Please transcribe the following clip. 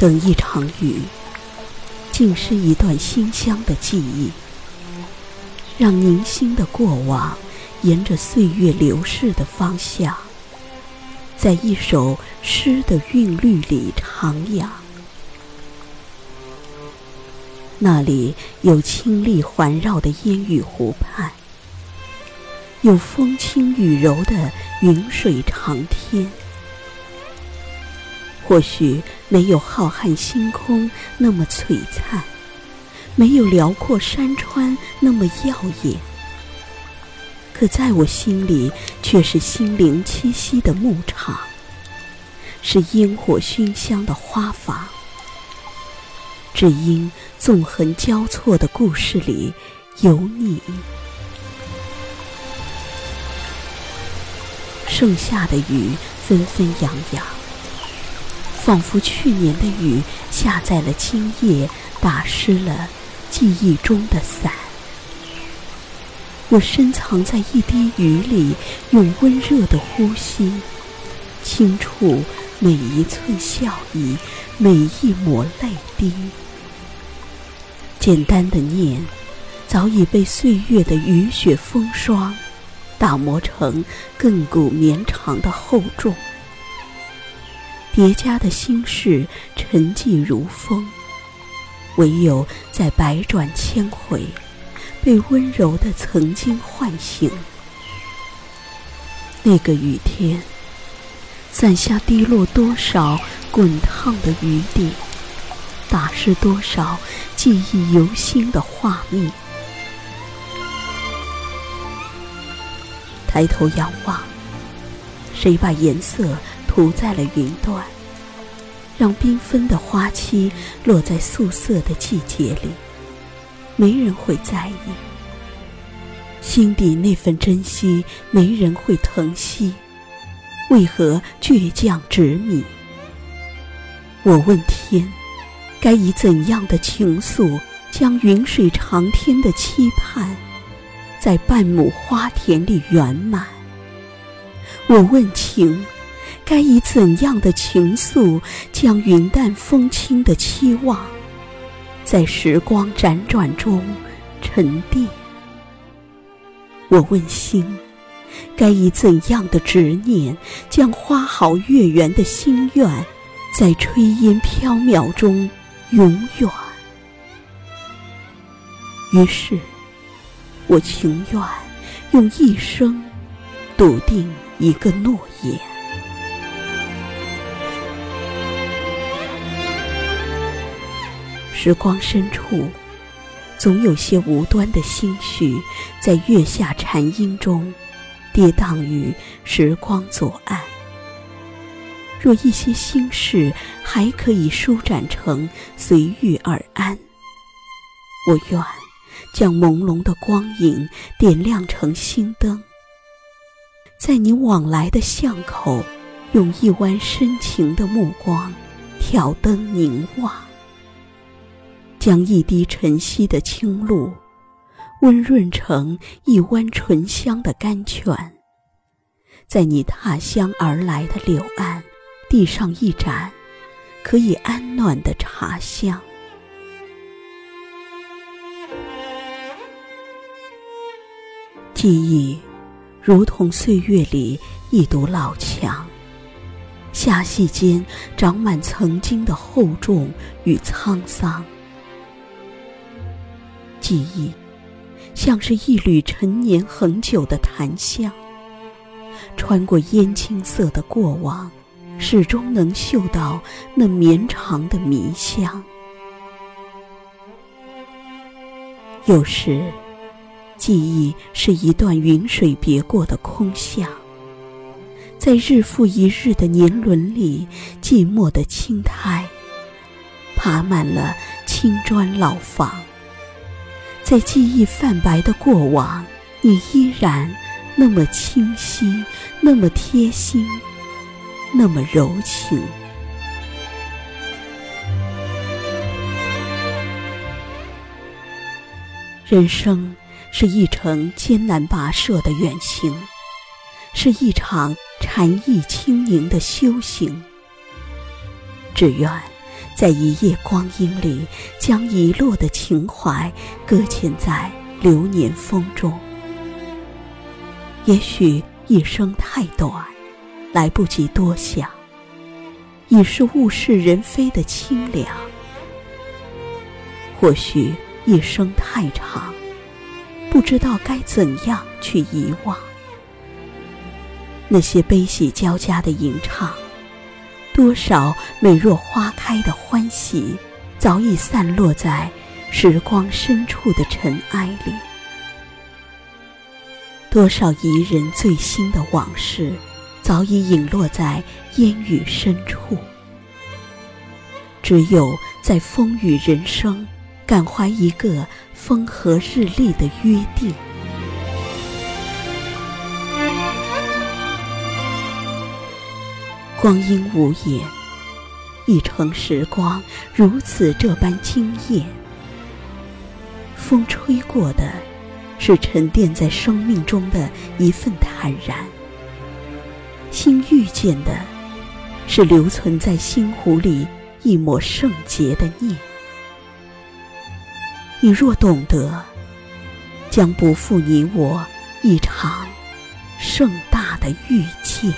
等一场雨，竟是一段馨香的记忆，让凝心的过往沿着岁月流逝的方向，在一首诗的韵律里徜徉。那里有清丽环绕的烟雨湖畔，有风轻雨柔的云水长天。或许没有浩瀚星空那么璀璨，没有辽阔山川那么耀眼，可在我心里却是心灵栖息的牧场，是烟火熏香的花房。只因纵横交错的故事里有你，盛夏的雨纷纷扬扬。仿佛去年的雨下在了今夜，打湿了记忆中的伞。我深藏在一滴雨里，用温热的呼吸，轻触每一寸笑意，每一抹泪滴。简单的念，早已被岁月的雨雪风霜打磨成亘古绵长的厚重。叠加的心事沉寂如风，唯有在百转千回，被温柔的曾经唤醒。那个雨天，伞下滴落多少滚烫的雨点，打湿多少记忆犹新的画面。抬头仰望，谁把颜色？涂在了云端，让缤纷的花期落在素色的季节里，没人会在意。心底那份珍惜，没人会疼惜。为何倔强执迷？我问天，该以怎样的情愫，将云水长天的期盼，在半亩花田里圆满？我问情。该以怎样的情愫，将云淡风轻的期望，在时光辗转中沉淀？我问心，该以怎样的执念，将花好月圆的心愿，在炊烟飘渺中永远？于是，我情愿用一生笃定一个诺言。时光深处，总有些无端的心绪，在月下禅音中跌宕于时光左岸。若一些心事还可以舒展成随遇而安，我愿将朦胧的光影点亮成心灯，在你往来的巷口，用一弯深情的目光挑灯凝望。将一滴晨曦的清露，温润成一湾醇香的甘泉。在你踏香而来的柳岸，递上一盏可以安暖的茶香。记忆，如同岁月里一堵老墙，狭隙间长满曾经的厚重与沧桑。记忆，像是一缕陈年恒久的檀香，穿过烟青色的过往，始终能嗅到那绵长的迷香。有时，记忆是一段云水别过的空巷，在日复一日的年轮里，寂寞的青苔，爬满了青砖老房。在记忆泛白的过往，你依然那么清晰，那么贴心，那么柔情。人生是一程艰难跋涉的远行，是一场禅意清宁的修行。只愿。在一夜光阴里，将遗落的情怀搁浅在流年风中。也许一生太短，来不及多想，已是物是人非的清凉；或许一生太长，不知道该怎样去遗忘那些悲喜交加的吟唱。多少美若花开的欢喜，早已散落在时光深处的尘埃里；多少怡人醉心的往事，早已隐落在烟雨深处。只有在风雨人生，感怀一个风和日丽的约定。光阴无言，一程时光如此这般惊艳。风吹过的，是沉淀在生命中的一份坦然；心遇见的，是留存在心湖里一抹圣洁的念。你若懂得，将不负你我一场盛大的遇见。